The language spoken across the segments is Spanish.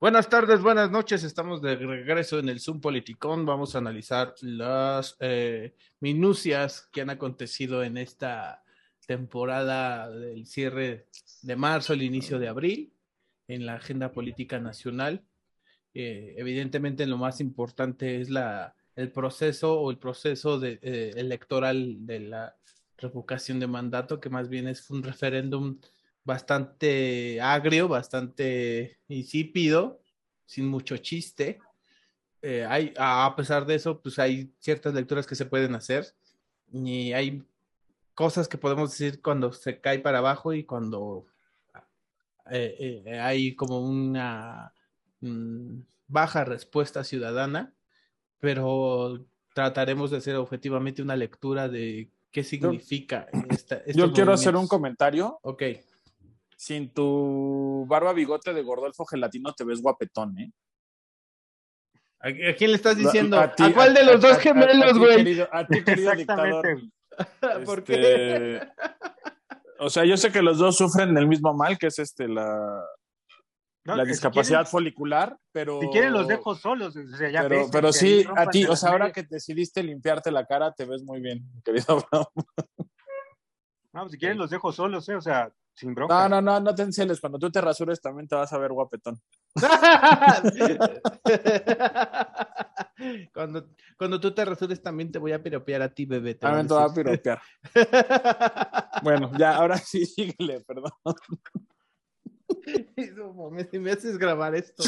Buenas tardes, buenas noches. Estamos de regreso en el Zoom Politicón. Vamos a analizar las eh, minucias que han acontecido en esta temporada del cierre de marzo, el inicio de abril, en la agenda política nacional. Eh, evidentemente, lo más importante es la, el proceso o el proceso de, eh, electoral de la revocación de mandato, que más bien es un referéndum bastante agrio, bastante insípido, sin mucho chiste. Eh, hay, a pesar de eso, pues hay ciertas lecturas que se pueden hacer y hay cosas que podemos decir cuando se cae para abajo y cuando eh, eh, hay como una mm, baja respuesta ciudadana, pero trataremos de hacer objetivamente una lectura de qué significa esta. Yo quiero hacer un comentario. Ok sin tu barba bigote de Gordolfo Gelatino te ves guapetón, ¿eh? ¿A, quién le estás diciendo? ¿A, cuál de los dos gemelos, güey? A, ti, querido dictador. ¿Por qué? Este, o sea, yo sé que los dos sufren del mismo mal, que es este la, la discapacidad folicular, pero. Si quieren los dejo solos. pero, pero sí, a ti, o sea, ahora que decidiste limpiarte la cara, te ves muy bien, querido Abraham. No, si quieren los dejo solos, ¿eh? O sea, sin No, no, no, no te enceles. Cuando tú te rasures también te vas a ver guapetón. cuando, cuando tú te rasures también te voy a piropear a ti, bebé. Te también te voy a piropear. bueno, ya, ahora sí, síguele, perdón. si me haces grabar esto,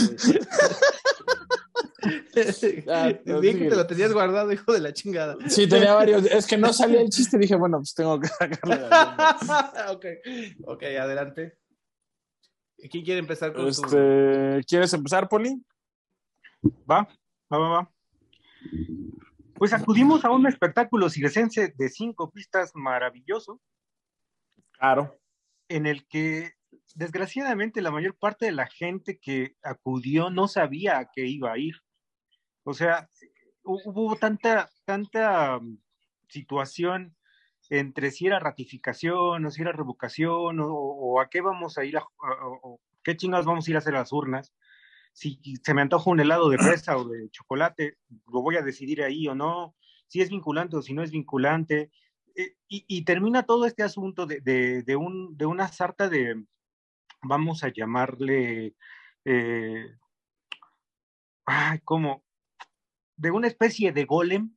Ah, Bien que te lo tenías guardado, hijo de la chingada. Sí, tenía varios. Es que no salía el chiste, dije, bueno, pues tengo que sacarle. ok, ok, adelante. ¿Quién quiere empezar con este, ¿Quieres empezar, Poli? Va, va, va, va. Pues acudimos a un espectáculo circense de cinco pistas maravilloso. Claro. En el que desgraciadamente la mayor parte de la gente que acudió no sabía a qué iba a ir. O sea, hubo tanta, tanta mm, situación entre si era ratificación o si era revocación o, a qué vamos a ir a, o, qué chingados vamos a ir a hacer las urnas. Si se me antoja un helado de fresa o de chocolate, lo voy a decidir ahí o no, si es vinculante o si no es vinculante. Eh, y, termina todo este asunto de, de, un, de una sarta de, vamos a llamarle, eh, ay, ¿cómo? De una especie de golem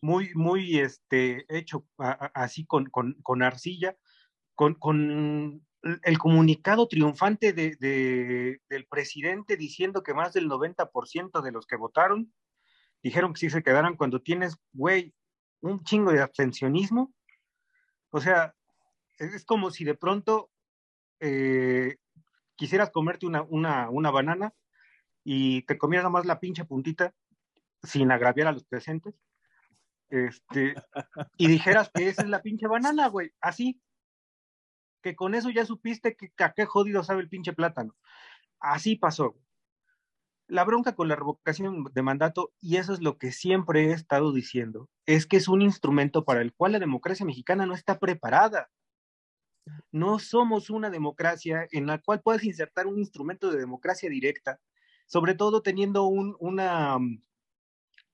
muy, muy este, hecho así con, con, arcilla, con, con, el comunicado triunfante de, del presidente diciendo que más del 90% de los que votaron dijeron que sí se quedaran cuando tienes, güey, un chingo de abstencionismo. O sea, es como si de pronto eh, quisieras comerte una, una, una banana y te comieras nada más la pinche puntita sin agraviar a los presentes, este, y dijeras que esa es la pinche banana, güey, así, que con eso ya supiste que a qué jodido sabe el pinche plátano. Así pasó. La bronca con la revocación de mandato, y eso es lo que siempre he estado diciendo, es que es un instrumento para el cual la democracia mexicana no está preparada. No somos una democracia en la cual puedes insertar un instrumento de democracia directa, sobre todo teniendo un, una,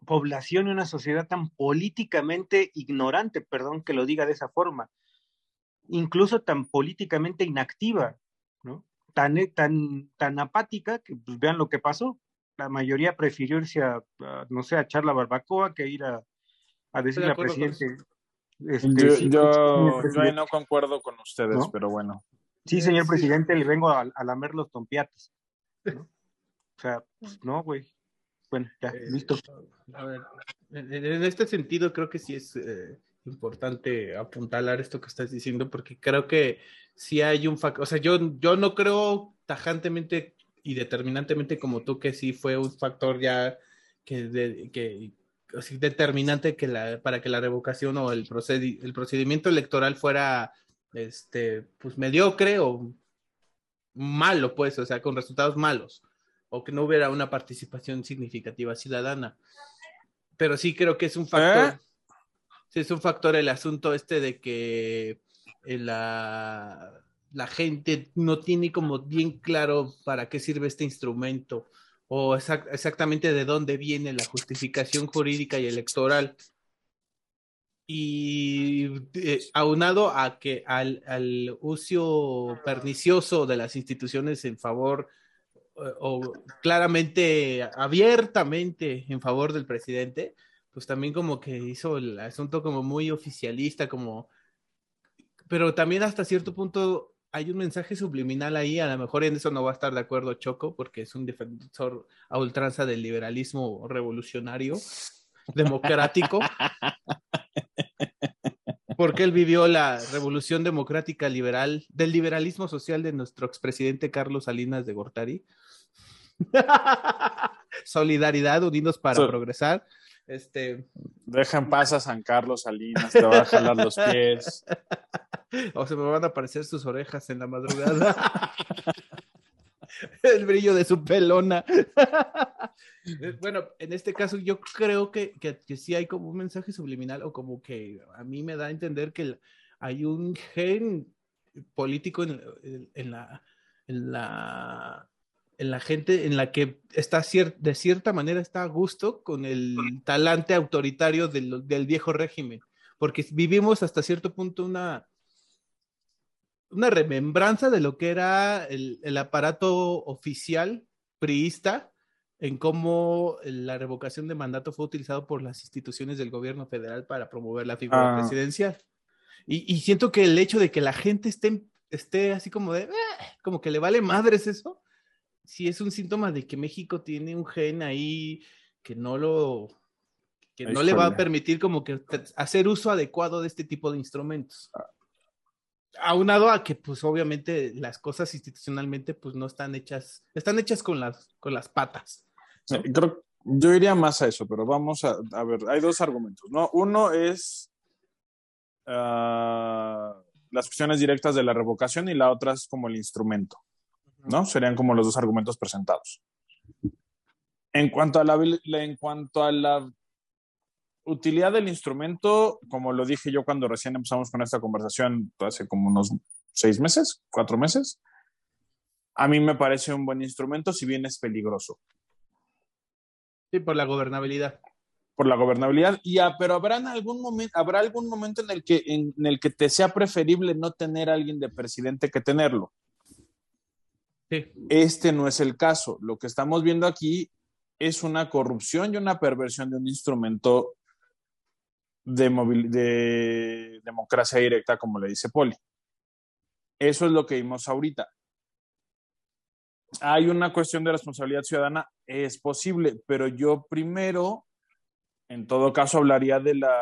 población y una sociedad tan políticamente ignorante, perdón que lo diga de esa forma, incluso tan políticamente inactiva, ¿no? Tan, eh, tan, tan apática que pues, vean lo que pasó. La mayoría prefirió irse a, no sé, a echar la barbacoa que ir a, a decirle al presidente. Este, yo, yo, no concuerdo con ustedes, pero bueno. Sí, señor presidente, le vengo a, a lamer los tompiates. O sea, pues, no, güey. Bueno, ya, eh, listo. A ver, en, este sentido creo que sí es eh, importante apuntalar esto que estás diciendo, porque creo que sí hay un factor, o sea, yo, yo no creo tajantemente y determinantemente como tú que sí fue un factor ya que, que así, determinante que la, para que la revocación o el, el procedimiento electoral fuera este pues mediocre o malo pues, o sea, con resultados malos o que no hubiera una participación significativa ciudadana. Pero sí creo que es un factor. ¿Eh? Sí, es un factor el asunto este de que eh, la la gente no tiene como bien claro para qué sirve este instrumento o exactamente de dónde viene la justificación jurídica y electoral. Y eh, aunado a que al, al, uso pernicioso de las instituciones en favor o claramente, abiertamente en favor del presidente, pues también como que hizo el asunto como muy oficialista, como, pero también hasta cierto punto hay un mensaje subliminal ahí, a lo mejor en eso no va a estar de acuerdo Choco, porque es un defensor a ultranza del liberalismo revolucionario, democrático, porque él vivió la revolución democrática liberal, del liberalismo social de nuestro expresidente Carlos Salinas de Gortari. Solidaridad, unidos para progresar. Este. Deja en paz a San Carlos Salinas, te va a jalar los pies. O se me van a aparecer sus orejas en la madrugada. El brillo de su pelona. bueno, en este caso yo creo que, que, sí hay como un mensaje subliminal o como que a mí me da a entender que hay un gen político en, la, en la en la gente en la que está de cierta manera está a gusto con el talante autoritario del, viejo régimen, porque vivimos hasta cierto punto una, una remembranza de lo que era el, aparato oficial priista en cómo la revocación de mandato fue utilizado por las instituciones del gobierno federal para promover la figura ah. presidencial. Y, siento que el hecho de que la gente esté, esté así como de, eh", como que le vale madres eso, sí es un síntoma de que México tiene un gen ahí que no lo que no le va a permitir como que hacer uso adecuado de este tipo de instrumentos. Ah. Aunado a que pues obviamente las cosas institucionalmente pues no están hechas, están hechas con las, con las patas. Creo, yo iría más a eso, pero vamos a, a ver, hay dos argumentos, ¿no? Uno es ah, las cuestiones directas de la revocación y la otra es como el instrumento. ¿No? Serían como los dos argumentos presentados. En cuanto a la, en cuanto a la utilidad del instrumento, como lo dije yo cuando recién empezamos con esta conversación, hace como unos seis meses, cuatro meses, a mí me parece un buen instrumento, si bien es peligroso. Sí, por la gobernabilidad. Por la gobernabilidad, y pero habrá algún momento, habrá algún momento en el que en, el que te sea preferible no tener a alguien de presidente que tenerlo. Este no es el caso. Lo que estamos viendo aquí es una corrupción y una perversión de un instrumento de, de democracia directa, como le dice Poli. Eso es lo que vimos ahorita. Hay una cuestión de responsabilidad ciudadana, es posible, pero yo primero, en todo caso, hablaría de la,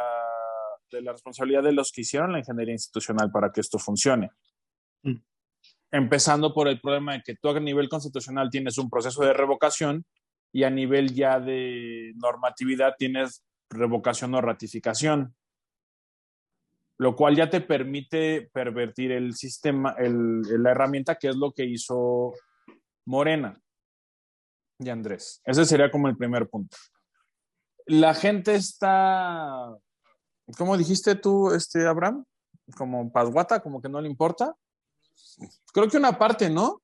de la responsabilidad de los que hicieron la ingeniería institucional para que esto funcione. Mm empezando por el problema de que tú a nivel constitucional tienes un proceso de revocación y a nivel ya de normatividad tienes revocación o ratificación, lo cual ya te permite pervertir el sistema, la herramienta que es lo que hizo Morena y Andrés. Ese sería como el primer punto. La gente está, ¿cómo dijiste tú, este, Abraham? Como pasguata, como que no le importa. Creo que una parte no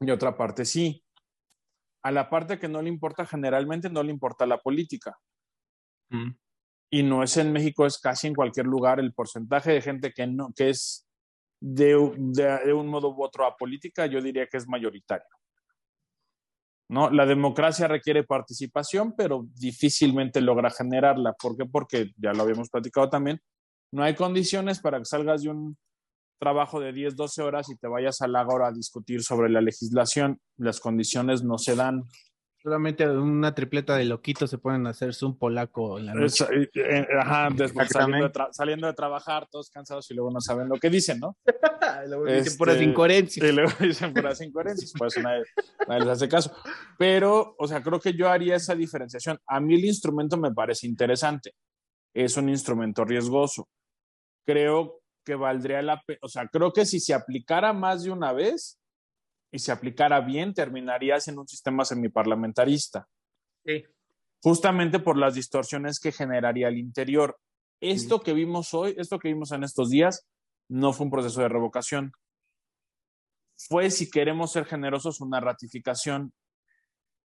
y otra parte sí. A la parte que no le importa generalmente no le importa la política. Mm. Y no es en México, es casi en cualquier lugar el porcentaje de gente que no que es de, de, un modo u otro a política, yo diría que es mayoritario. ¿no? La democracia requiere participación, pero difícilmente logra generarla. ¿Por qué? Porque, ya lo habíamos platicado también, no hay condiciones para que salgas de un trabajo de 10, 12 horas y te vayas al Ágora a discutir sobre la legislación. Las condiciones no se dan. Solamente una tripleta de loquitos se pueden hacer un polaco en la noche. Eh, eh, ajá, después saliendo de, trabajar, todos cansados y luego no saben lo que dicen, ¿no? luego dicen puras este, incoherencias. Y luego dicen puras incoherencias, pues nadie, nadie les hace caso. Pero, o sea, creo que yo haría esa diferenciación. A mí el instrumento me parece interesante. Es un instrumento riesgoso. Creo que valdría la pena, o sea, creo que si se aplicara más de una vez y se aplicara bien, terminarías en un sistema semiparlamentarista. Sí. Justamente por las distorsiones que generaría el interior. Esto que vimos hoy, esto que vimos en estos días, no fue un proceso de revocación, fue, si queremos ser generosos, una ratificación.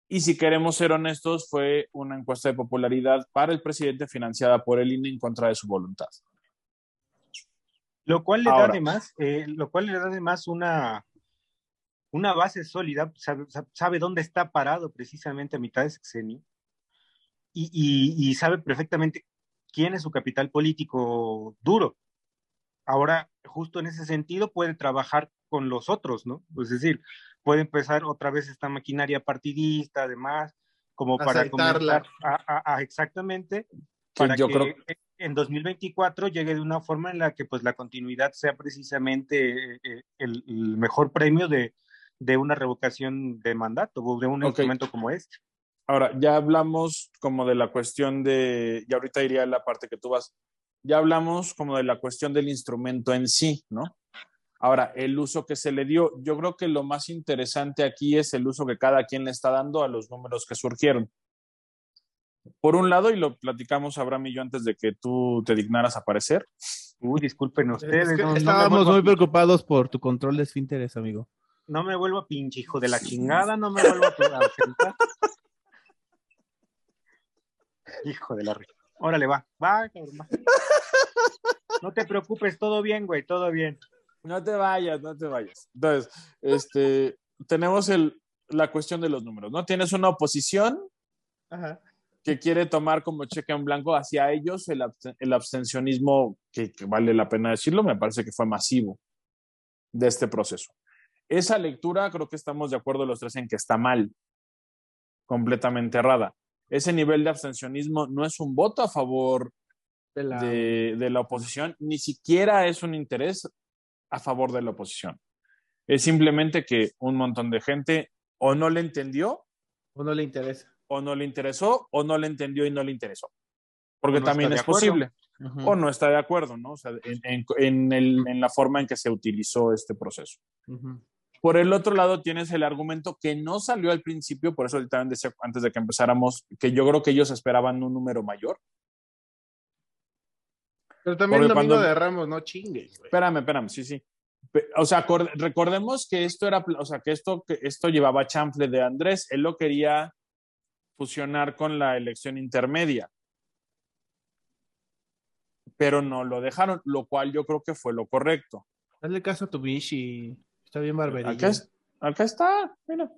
Y si queremos ser honestos, fue una encuesta de popularidad para el presidente financiada por el INE en contra de su voluntad. Lo cual le da además, eh, lo cual le da además una, una base sólida, sabe, dónde está parado precisamente a mitad de sexenio y, y, sabe perfectamente quién es su capital político duro. Ahora, justo en ese sentido, puede trabajar con los otros, ¿no? Es decir, puede empezar otra vez esta maquinaria partidista, además, como para comenzar a, exactamente, para yo que creo en 2024 llegue de una forma en la que pues la continuidad sea precisamente eh, el, mejor premio de, de, una revocación de mandato o de un instrumento como este. Ahora, ya hablamos como de la cuestión de, y ahorita iría la parte que tú vas, ya hablamos como de la cuestión del instrumento en sí, ¿no? Ahora, el uso que se le dio, yo creo que lo más interesante aquí es el uso que cada quien le está dando a los números que surgieron. Por un lado, y lo platicamos Abraham y yo antes de que tú te dignaras a aparecer. Uy, disculpen ustedes. estábamos muy preocupados por tu control de esfínteres, amigo. No me vuelvo a pinche hijo de la chingada, no me vuelvo a presentar. hijo de la Órale, va, va, cabrón, va. No te preocupes, todo bien, güey, todo bien. No te vayas, no te vayas. Entonces, este, tenemos el, la cuestión de los números, ¿no? Tienes una oposición Ajá que quiere tomar como cheque en blanco hacia ellos el, el abstencionismo, que, vale la pena decirlo, me parece que fue masivo de este proceso. Esa lectura creo que estamos de acuerdo los tres en que está mal, completamente errada. Ese nivel de abstencionismo no es un voto a favor de la, de la oposición, ni siquiera es un interés a favor de la oposición. Es simplemente que un montón de gente o no le entendió o no le interesa o no le interesó o no le entendió y no le interesó. Porque también es posible. O no está de acuerdo, ¿no? O sea, en, la forma en que se utilizó este proceso. Por el otro lado, tienes el argumento que no salió al principio, por eso también decía antes de que empezáramos, que yo creo que ellos esperaban un número mayor. Pero también lo mismo de Ramos, no chingues. Espérame, espérame, sí, sí. O sea, recordemos que esto era, o sea, que esto, que esto llevaba chanfle de Andrés. Él lo quería fusionar con la elección intermedia. Pero no lo dejaron, lo cual yo creo que fue lo correcto. Dale caso a tu y Está bien barberillo. Acá, acá está, mira.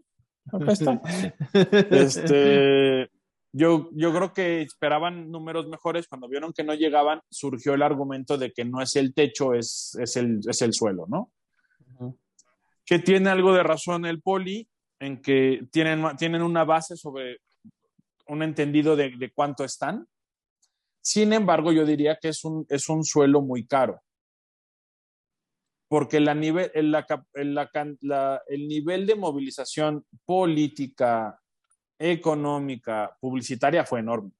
Acá está. este, yo, yo creo que esperaban números mejores. Cuando vieron que no llegaban, surgió el argumento de que no es el techo, es, es, el, es el suelo, ¿no? Que tiene algo de razón el poli en que tienen, tienen una base sobre un entendido de, cuánto están. Sin embargo, yo diría que es un, es un suelo muy caro. Porque la nivel, el, el nivel de movilización política, económica, publicitaria fue enorme.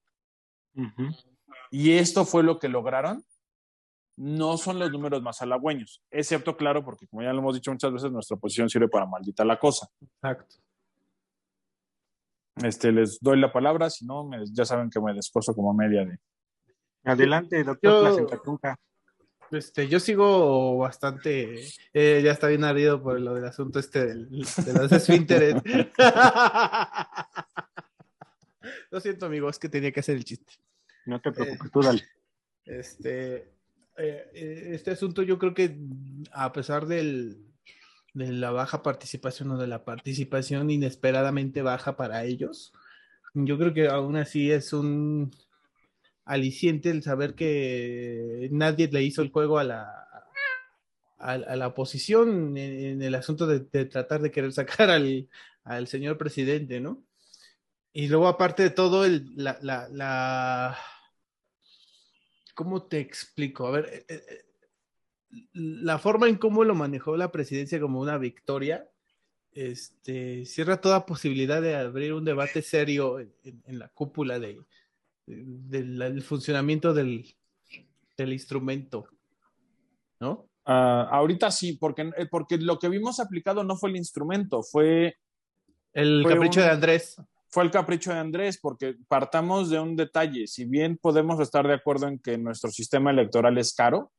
Y esto fue lo que lograron. No son los números más halagüeños, excepto, claro, porque como ya lo hemos dicho muchas veces, nuestra posición sirve para maldita la cosa. Exacto. Este, les doy la palabra, si no, ya saben que me desposo como media de. Adelante, doctor yo, este, yo sigo bastante, eh, ya está bien ardido por lo del asunto este del, de los esfínteres. lo siento, amigo, es que tenía que hacer el chiste. No te preocupes, tú dale. Este, eh, este asunto yo creo que a pesar del, de la baja participación o de la participación inesperadamente baja para ellos. Yo creo que aún así es un aliciente el saber que nadie le hizo el juego a la, a, la oposición en, el asunto de, tratar de querer sacar al, al, señor presidente, ¿no? Y luego, aparte de todo, el, la, la, la... ¿Cómo te explico? A ver, eh, eh, la forma en cómo lo manejó la presidencia como una victoria, este, cierra toda posibilidad de abrir un debate serio en, la cúpula de, del funcionamiento del, instrumento, ¿no? Ah, ahorita sí, porque, eh, porque lo que vimos aplicado no fue el instrumento, fue... El capricho de Andrés. Fue el capricho de Andrés, porque partamos de un detalle, si bien podemos estar de acuerdo en que nuestro sistema electoral es caro,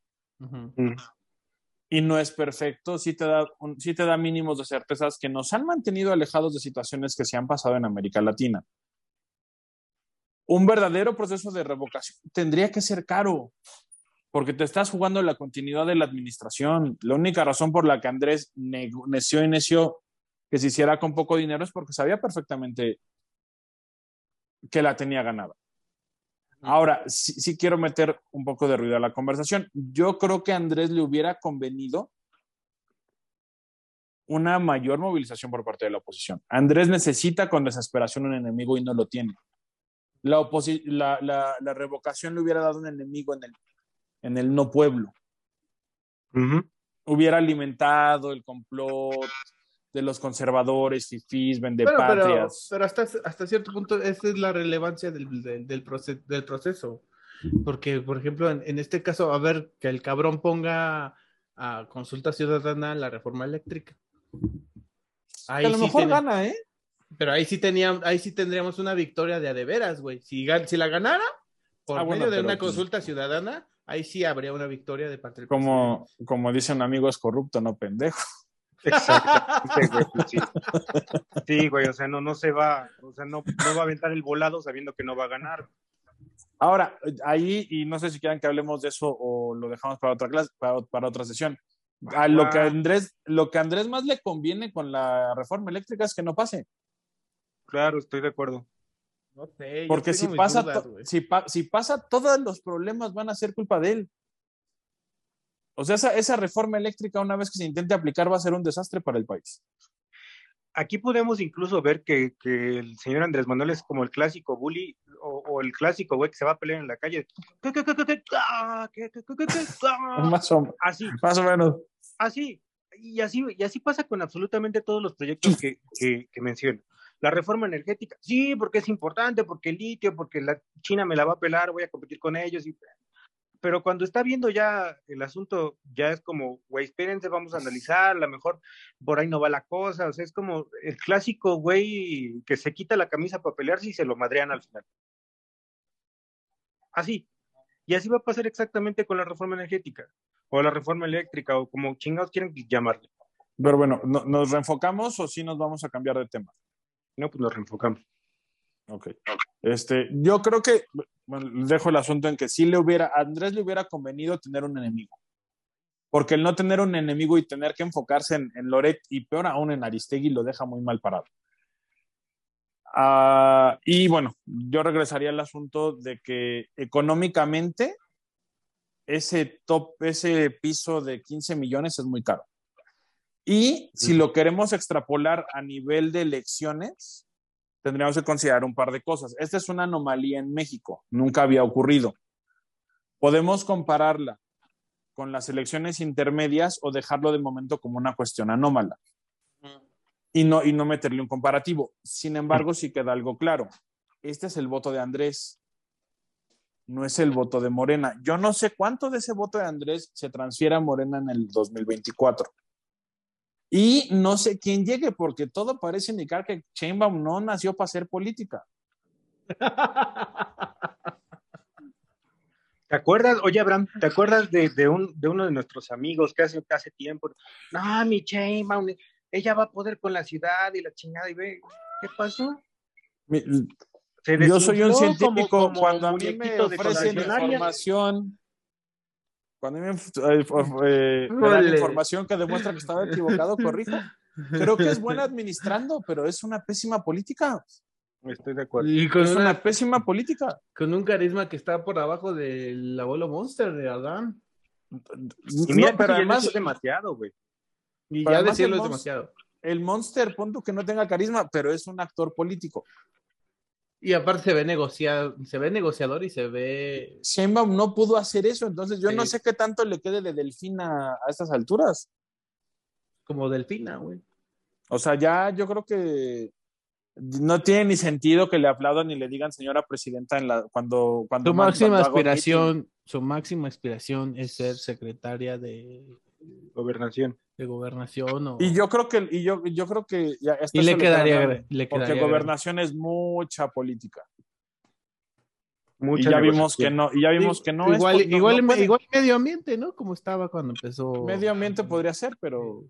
y no es perfecto, sí te, da un- sí te da mínimos de certezas que nos han mantenido alejados de situaciones que se han pasado en América Latina. Un verdadero proceso de revocación tendría que ser caro, porque te estás jugando la continuidad de la administración. La única razón por la que Andrés ne- neció y neció que se hiciera con poco dinero es porque sabía perfectamente que la tenía ganada. Ahora, sí, sí quiero meter un poco de ruido a la conversación. Yo creo que a Andrés le hubiera convenido una mayor movilización por parte de la oposición. Andrés necesita con desesperación un enemigo y no lo tiene. La, oposi- la, la- la revocación le hubiera dado un enemigo en el, en el no pueblo. Hubiera alimentado el complot de los conservadores, fifís, Bueno, pero, vendepatrias. pero hasta, hasta cierto punto esa es la relevancia del, del, del del proceso. Porque, por ejemplo, en, en este caso, a ver, que el cabrón ponga a consulta ciudadana la reforma eléctrica. Ahí a lo sí mejor tiene- gana, ¿eh? Pero ahí sí teníamos, ahí sí tendríamos una victoria de a de veras, güey. Si, gan- si la ganara por Ah, bueno, medio de pero, una pues, consulta ciudadana, ahí sí habría una victoria de parte del Como, como dice un amigo, es corrupto, no pendejo. Exactamente, güey. pues sí. Sí, güey, o sea, no, no se va, o sea, no, no va a aventar el volado sabiendo que no va a ganar. Ahora, ahí, y no sé si quieran que hablemos de eso o lo dejamos para otra clase, para, para otra sesión. A lo que a Andrés, lo que a Andrés más le conviene con la reforma eléctrica es que no pase. Claro, estoy de acuerdo. No sé, Porque si pasa, dudas, si, pa- si pasa, todos los problemas van a ser culpa de él. O sea, esa, esa reforma eléctrica, una vez que se intente aplicar, va a ser un desastre para el país. Aquí podemos incluso ver que, que el señor Andrés Manuel es como el clásico bully o, o el clásico güey que se va a pelear en la calle. Ah. Ah. Más, o, Así, más o menos. así. Y así, y así pasa con absolutamente todos los proyectos que, que, que menciono. La reforma energética, sí, porque es importante, porque el litio, porque la China me la va a pelar, voy a competir con ellos. Y... Pero cuando está viendo ya el asunto, ya es como, güey, espérense, vamos a analizar, a lo mejor por ahí no va la cosa. O sea, es como el clásico güey que se quita la camisa para pelearse y se lo madrean al final. Así. Y así va a pasar exactamente con la reforma energética o la reforma eléctrica o como chingados quieren llamarle. Pero bueno, ¿no- ¿nos reenfocamos o sí nos vamos a cambiar de tema? No, pues nos reenfocamos. Ok. Este, yo creo que, bueno, dejo el asunto en que sí le hubiera, a Andrés le hubiera convenido tener un enemigo. Porque el no tener un enemigo y tener que enfocarse en, en Loret y peor aún en Aristegui lo deja muy mal parado. Ah, y bueno, yo regresaría al asunto de que económicamente ese top, ese piso de 15 millones es muy caro. Y si lo queremos extrapolar a nivel de elecciones, tendríamos que considerar un par de cosas. Esta es una anomalía en México, nunca había ocurrido. Podemos compararla con las elecciones intermedias o dejarlo de momento como una cuestión anómala y no, y no meterle un comparativo. Sin embargo, sí queda algo claro. Este es el voto de Andrés, no es el voto de Morena. Yo no sé cuánto de ese voto de Andrés se transfiere a Morena en el 2024. Y no sé quién llegue, porque todo parece indicar que Sheinbaum no nació para hacer política. ¿Te acuerdas? Oye, Abraham, ¿te acuerdas de, de, un, de uno de nuestros amigos que hace, tiempo? No, mi Sheinbaum, ella va a poder con la ciudad y la chingada y ve, ¿qué pasó? Mi- Yo soy un científico. como- como cuando a mí me ofrecen información, cuando me eh, me dan información que demuestra que estaba equivocado, corrijo. Creo que es buena administrando, pero es una pésima política. Estoy de acuerdo. Y con, Es una- una pésima política. con un carisma que está por abajo del abuelo Monster de Adán. Y mira, No, pero además demasiado, güey. Y ya además decirlo es demasiado. el Monster, punto que no tenga carisma, pero es un actor político. Y aparte se ve negociado, se ve negociador y se ve Sheinbaum no pudo hacer eso, entonces yo no sé qué tanto le quede de Delfina a estas alturas. como delfina, güey. O sea, ya yo creo que no tiene ni sentido que le aplaudan ni le digan señora presidenta en la, cuando, cuando Su máxima cuando aspiración, su máxima aspiración es ser secretaria de, Gobernación. de gobernación o Y yo creo que, y yo, yo creo que ya y le quedaría, le porque quedaría gobernación es mucha política. y ya vimos que no, y ya vimos que no igual, es, igual, igual medio ambiente, ¿no? Como estaba cuando empezó. Medio ambiente podría ser, pero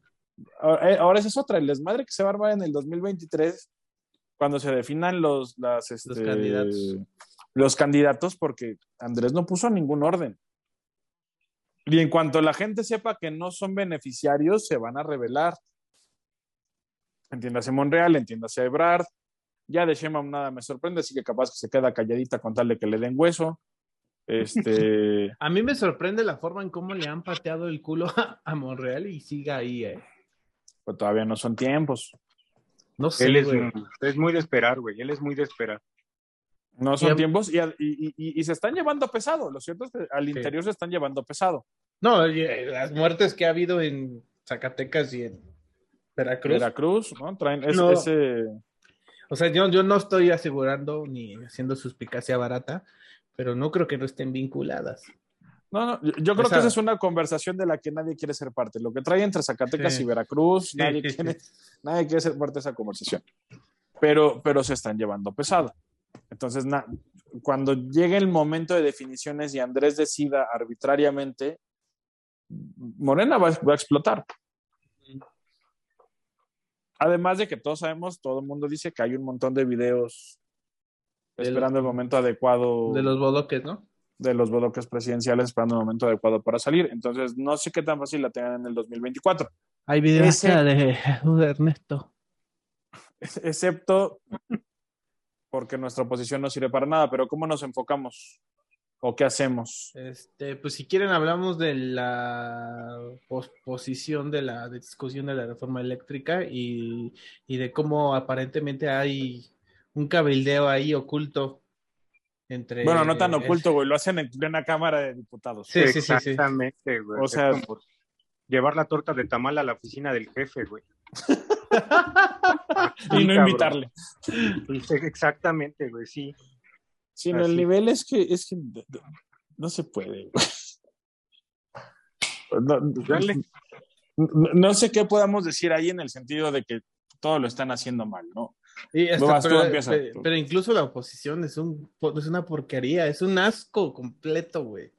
eh, ahora, esa es otra, el desmadre que se va a armar en el 2023 cuando se definan los, las, los este, candidatos. los candidatos, porque Andrés no puso ningún orden. Y en cuanto la gente sepa que no son beneficiarios, se van a revelar. Entiéndase Monreal, entiéndase Ebrard. Ya de Sheinbaum nada me sorprende, así que capaz que se queda calladita con tal de que le den hueso. Este, A mí me sorprende la forma en cómo le han pateado el culo a, a Monreal y siga ahí, eh. pues todavía no son tiempos. No sé, Él es muy de esperar, güey. Él es muy de esperar. No son Y tiempos y, y- y- y se están llevando pesado. Lo cierto es que al Sí. interior se están llevando pesado. No, oye, las muertes que ha habido en Zacatecas y en Veracruz. Veracruz, ¿no? Traen ese, No. ese- O sea, yo, yo no estoy asegurando ni haciendo suspicacia barata, pero no creo que no estén vinculadas. No, no, yo, yo creo Esa- que esa es una conversación de la que nadie quiere ser parte. Lo que trae entre Zacatecas Sí. y Veracruz, Sí, nadie, sí, sí. quiere, nadie quiere ser parte de esa conversación. Pero, pero se están llevando pesado. Entonces, na- cuando llegue el momento de definiciones y Andrés decida arbitrariamente, Morena va, va a explotar. Además de que todos sabemos, todo el mundo dice que hay un montón de videos esperando el momento adecuado De los bodoques, ¿no? de los bloques presidenciales esperando el momento adecuado para salir. Entonces, no sé qué tan fácil la tengan en el 2024. Hay videos Ese- hasta de Jesús de Ernesto. Excepto porque nuestra oposición no sirve para nada, pero ¿cómo nos enfocamos? ¿O qué hacemos? Este, pues si quieren hablamos de la posposición de la discusión de la reforma eléctrica y, y de cómo aparentemente hay un cabildeo ahí oculto entre... Bueno, no tan oculto, güey, lo hacen en plena Cámara de Diputados. Sí, sí, sí. Exactamente, güey. O Es sea- como llevar la torta de tamal a la oficina del jefe, güey. y no invitarle. Sí, Exactamente, güey, sí. Sí, no, Así. el nivel es que, es que no se puede. güey. No, Dale. no- no sé qué podamos decir ahí en el sentido de que todo lo están haciendo mal, ¿no? Y hasta- Vas, tú pero, pe- pero incluso la oposición es, un, es una porquería, es un asco completo, güey.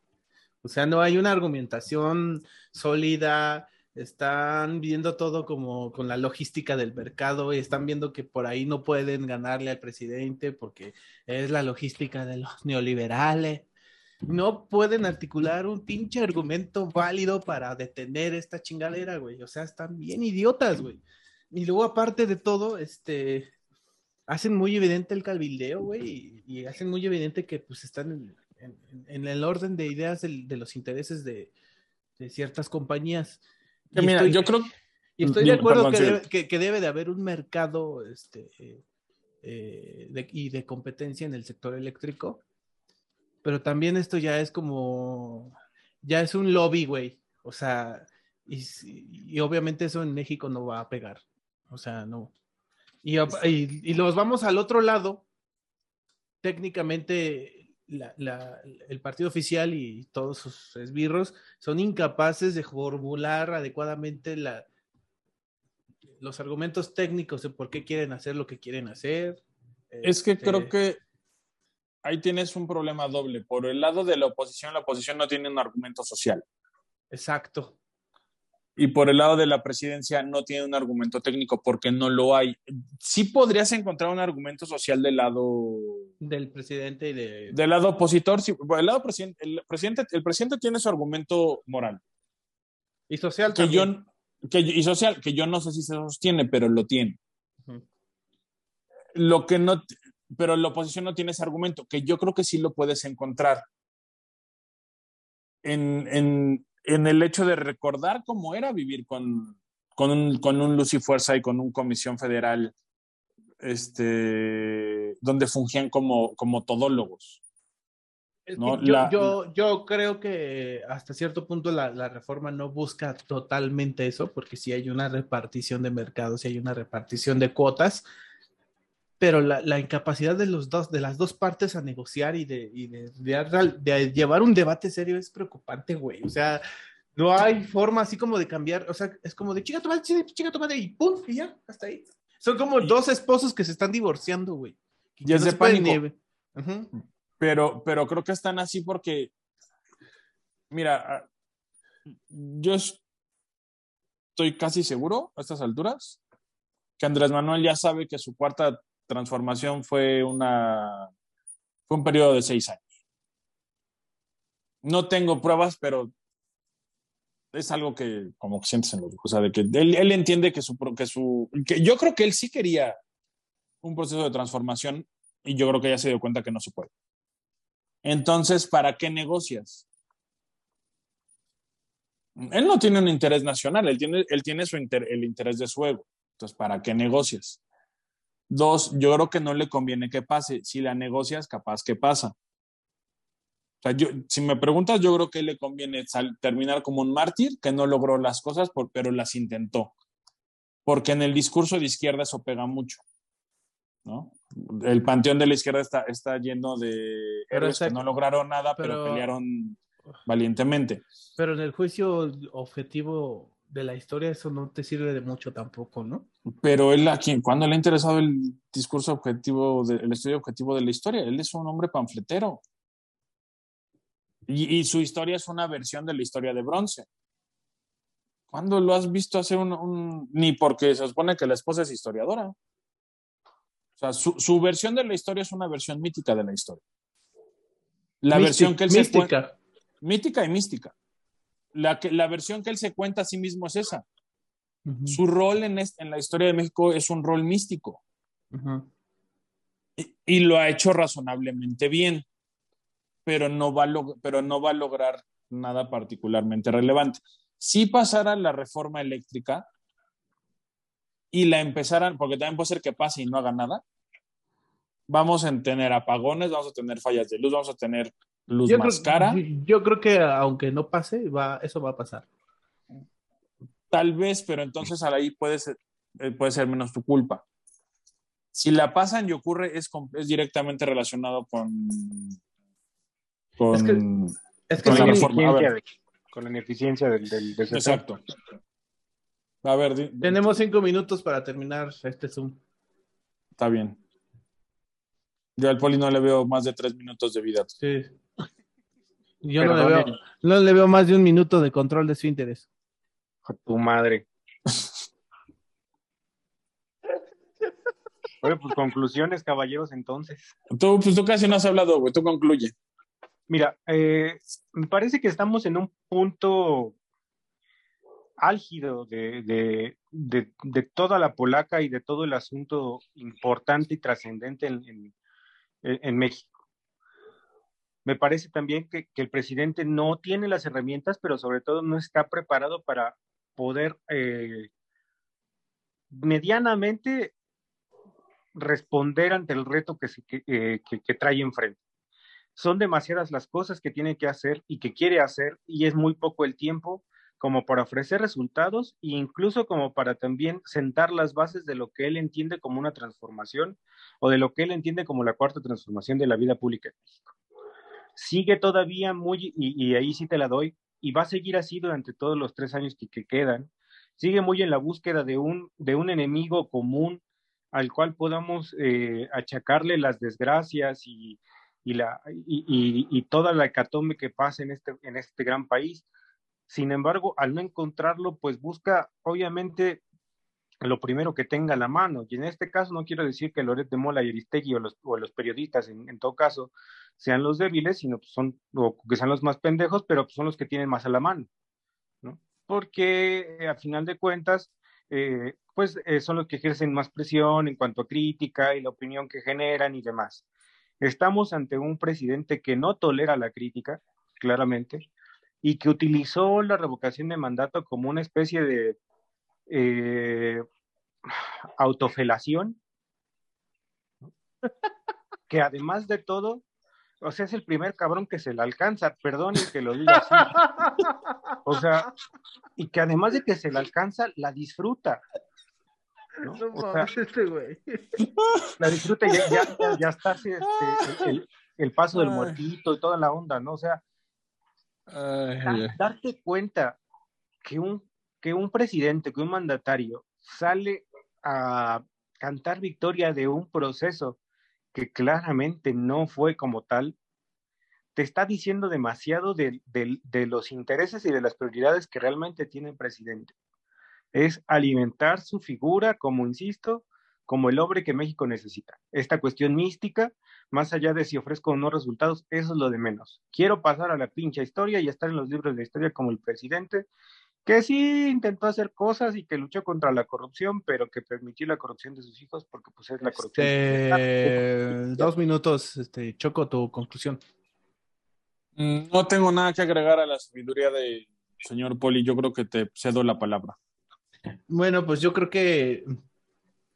O sea, no hay una argumentación sólida, están viendo todo como con la logística del mercado y están viendo que por ahí no pueden ganarle al presidente porque es la logística de los neoliberales. No pueden articular un pinche argumento válido para detener esta chingadera, güey. O sea, están bien idiotas, güey. Y luego, aparte de todo, este, hacen muy evidente el cabildeo, güey, y, hacen muy evidente que pues están en, el orden de ideas del- de, los intereses de, de ciertas compañías. Que Y mira, estoy- yo creo y estoy de acuerdo perdón, que, sí. debe, que- que debe de haber un mercado este, eh, de- y de competencia en el sector eléctrico, pero también esto ya es como, ya es un lobby, güey. O sea, y, obviamente eso en México no va a pegar. O sea, no. Y, y los vamos al otro lado, técnicamente la- la- el partido oficial y todos sus esbirros son incapaces de formular adecuadamente la, los argumentos técnicos de por qué quieren hacer lo que quieren hacer. Es que Este, creo que ahí tienes un problema doble. Por el lado de la oposición, la oposición no tiene un argumento social. Exacto. Y por el lado de la presidencia no tiene un argumento técnico porque no lo hay. Sí podrías encontrar un argumento social del lado Del presidente y de... del lado opositor. sí, el lado presidente, el presidente, el presidente tiene su argumento moral y social que también. yo que, y social que yo no sé si se sostiene, pero lo tiene. Lo que no, pero la oposición no tiene ese argumento, que yo creo que sí lo puedes encontrar en, en, en el hecho de recordar cómo era vivir con, con, un, con un luz y fuerza y con un comisión federal este, donde fungían como, como todólogos. No, yo, la- yo, yo creo que hasta cierto punto la, la reforma no busca totalmente eso, porque sí hay una repartición de mercados, sí hay una repartición de cuotas, pero la, la incapacidad de, los dos, de las dos partes a negociar y, de, y de, de- de llevar un debate serio es preocupante, güey. O sea, no hay forma así como de cambiar, o sea, es como de chica tu madre, chica tu madre, y pum, y ya, hasta ahí. Son como Y- dos esposos que se están divorciando, güey. Y es no de pánico. Pero, pero creo que están así porque, mira, ah, yo estoy casi seguro a estas alturas que Andrés Manuel ya sabe que su cuarta transformación fue una fue un periodo de seis años. No tengo pruebas, pero es algo que como que sientes en los o sea, de que él, él, entiende que su, que su, que yo creo que él sí quería un proceso de transformación y yo creo que ya se dio cuenta que no se puede. Entonces, ¿para qué negocias? Él no tiene un interés nacional, él tiene, él tiene su el interés de su ego. Entonces, ¿para qué negocias? Dos, yo creo que no le conviene que pase. Si la negocias, capaz que pasa. O sea, yo, si me preguntas, yo creo que le conviene terminar como un mártir que no logró las cosas, por, pero las intentó. Porque en el discurso de izquierda eso pega mucho. ¿no? El panteón de la izquierda está, está lleno de héroes que no lograron nada, pero, pero pelearon valientemente. Pero en el juicio objetivo de la historia eso no te sirve de mucho tampoco, ¿no? Pero él a quien, ¿cuándo le ha interesado el discurso objetivo, de, el estudio objetivo de la historia? Él es un hombre panfletero. Y, y, su historia es una versión de la historia de bronce. ¿Cuándo lo has visto hacer un, un, Ni porque se supone que la esposa es historiadora. O sea, su, su, versión de la historia es una versión mítica de la historia. La Mística, versión que él mística. se. Mítica y mística. La, que, la versión que él se cuenta a sí mismo es esa. Uh -huh. Su rol en, este, en, la historia de México es un rol místico. Uh -huh. y, y, lo ha hecho razonablemente bien, pero no, va a pero no va a lograr nada particularmente relevante. Si pasara la reforma eléctrica y la empezaran, porque también puede ser que pase y no haga nada, vamos a tener apagones, vamos a tener fallas de luz, vamos a tener luz yo más creo, cara. Yo creo que aunque no pase, va, eso va a pasar. Tal vez, pero entonces ahí puede ser, eh, puede ser menos tu culpa. Si la pasan y ocurre, es, es directamente relacionado con. con es que, es que con, la reforma. De, con la ineficiencia del, del, del Exacto. A ver, tenemos cinco minutos para terminar este Zoom. Está bien. Yo al Poli no le veo más de tres minutos de vida. Sí. Yo no le, veo, no le, veo, más de un minuto de control de su interés. Tu madre. Bueno, pues conclusiones, caballeros, entonces. Tú, pues tú casi no has hablado, güey. Tú concluye. Mira, eh, me parece que estamos en un punto álgido de, de, de, de, toda la polaca y de todo el asunto importante y trascendente en, en, en México. Me parece también que, el presidente no tiene las herramientas, pero sobre todo no está preparado para poder eh, medianamente responder ante el reto que, se, eh, que, trae enfrente. Son demasiadas las cosas que tiene que hacer y que quiere hacer y es muy poco el tiempo como para ofrecer resultados e incluso como para también sentar las bases de lo que él entiende como una transformación o de lo que él entiende como la cuarta transformación de la vida pública en México sigue todavía muy, y, ahí sí te la doy, y va a seguir así durante todos los tres años que, que, quedan, sigue muy en la búsqueda de un, de un enemigo común al cual podamos eh, achacarle las desgracias y, y, la, y, y, toda la hecatombe que pasa en este, en este gran país. Sin embargo, al no encontrarlo, pues busca obviamente lo primero que tenga a la mano. Y en este caso no quiero decir que Loret de Mola y Aristegui o los, periodistas, en, en, todo caso, sean los débiles, sino pues son, o que sean los más pendejos, pero pues son los que tienen más a la mano. ¿no? Porque eh, a final de cuentas, eh, pues eh, son los que ejercen más presión en cuanto a crítica y la opinión que generan y demás. Estamos ante un presidente que no tolera la crítica, claramente, y que utilizó la revocación de mandato como una especie de eh, autofelación, que además de todo, o sea, es el primer cabrón que se le alcanza, perdón que lo diga así. O sea, y que además de que se le alcanza, la disfruta. ¿no? No, o sea, este güey. La disfruta y ya, ya, ya está este, el, el, paso del muertito y toda la onda, ¿no? O sea, Ay, darte cuenta que un que un presidente, que un mandatario sale a cantar victoria de un proceso que claramente no fue como tal, te está diciendo demasiado de, de, los intereses y de las prioridades que realmente tiene el presidente. Es alimentar su figura, como insisto, como el hombre que México necesita. Esta cuestión mística, más allá de si ofrezco o no resultados, eso es lo de menos. Quiero pasar a la pincha historia y estar en los libros de historia como el presidente que sí intentó hacer cosas y que luchó contra la corrupción, pero que permitió la corrupción de sus hijos porque pues es la corrupción. Este, dos minutos, este, Choco, tu conclusión. Mm, no tengo nada que agregar a la sabiduría del señor Poli, yo creo que te cedo la palabra. Bueno, pues yo creo que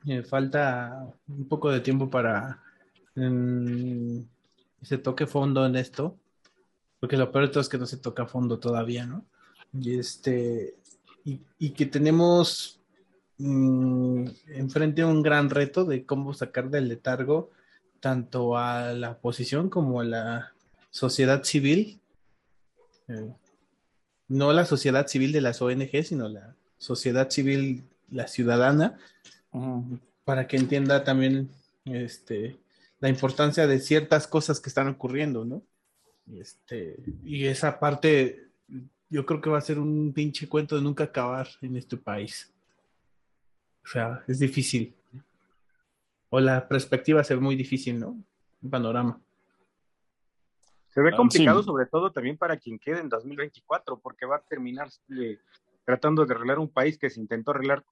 eh, falta un poco de tiempo para se toque fondo en esto, porque lo peor de todo es que no se toca fondo todavía, ¿no? Y este, y, que tenemos mm, enfrente un gran reto de cómo sacar del letargo tanto a la oposición como a la sociedad civil. Eh, no la sociedad civil de las ONG, sino la sociedad civil, la ciudadana, para que entienda también este, la importancia de ciertas cosas que están ocurriendo, ¿no? Este, y esa parte yo creo que va a ser un pinche cuento de nunca acabar en este país. O sea, es difícil. O la perspectiva se ve muy difícil, ¿no? Un panorama. Se ve ah, complicado sobre todo también para quien quede en 2024, porque va a terminar eh, tratando de arreglar un país que se intentó arreglar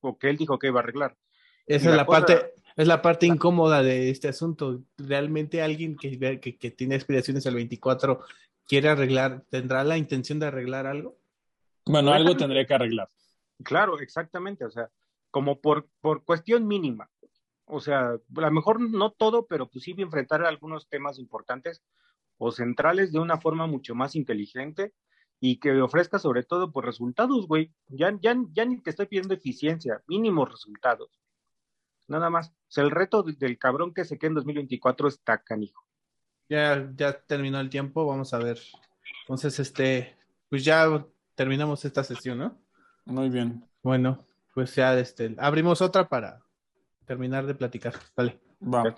o que él dijo que iba a arreglar. Esa es la, parte, es la parte incómoda de este asunto. Realmente alguien que, que, que tiene aspiraciones al 24 quiere arreglar, ¿tendrá la intención de arreglar algo? Bueno, algo tendría que arreglar. Claro, exactamente, o sea, como por, por cuestión mínima. O sea, a lo mejor no todo, pero pues sí enfrentar algunos temas importantes o centrales de una forma mucho más inteligente y que ofrezca sobre todo por pues, resultados, güey. Ya, ya, ya ni te estoy pidiendo eficiencia, mínimos resultados. Nada más. O sea, el reto del cabrón que se quede en 2024 está canijo ya, ya terminó el tiempo, vamos a ver. Entonces, este, pues ya terminamos esta sesión, ¿no? Muy bien. Bueno, pues ya este, abrimos otra para terminar de platicar. Vale. Vamos.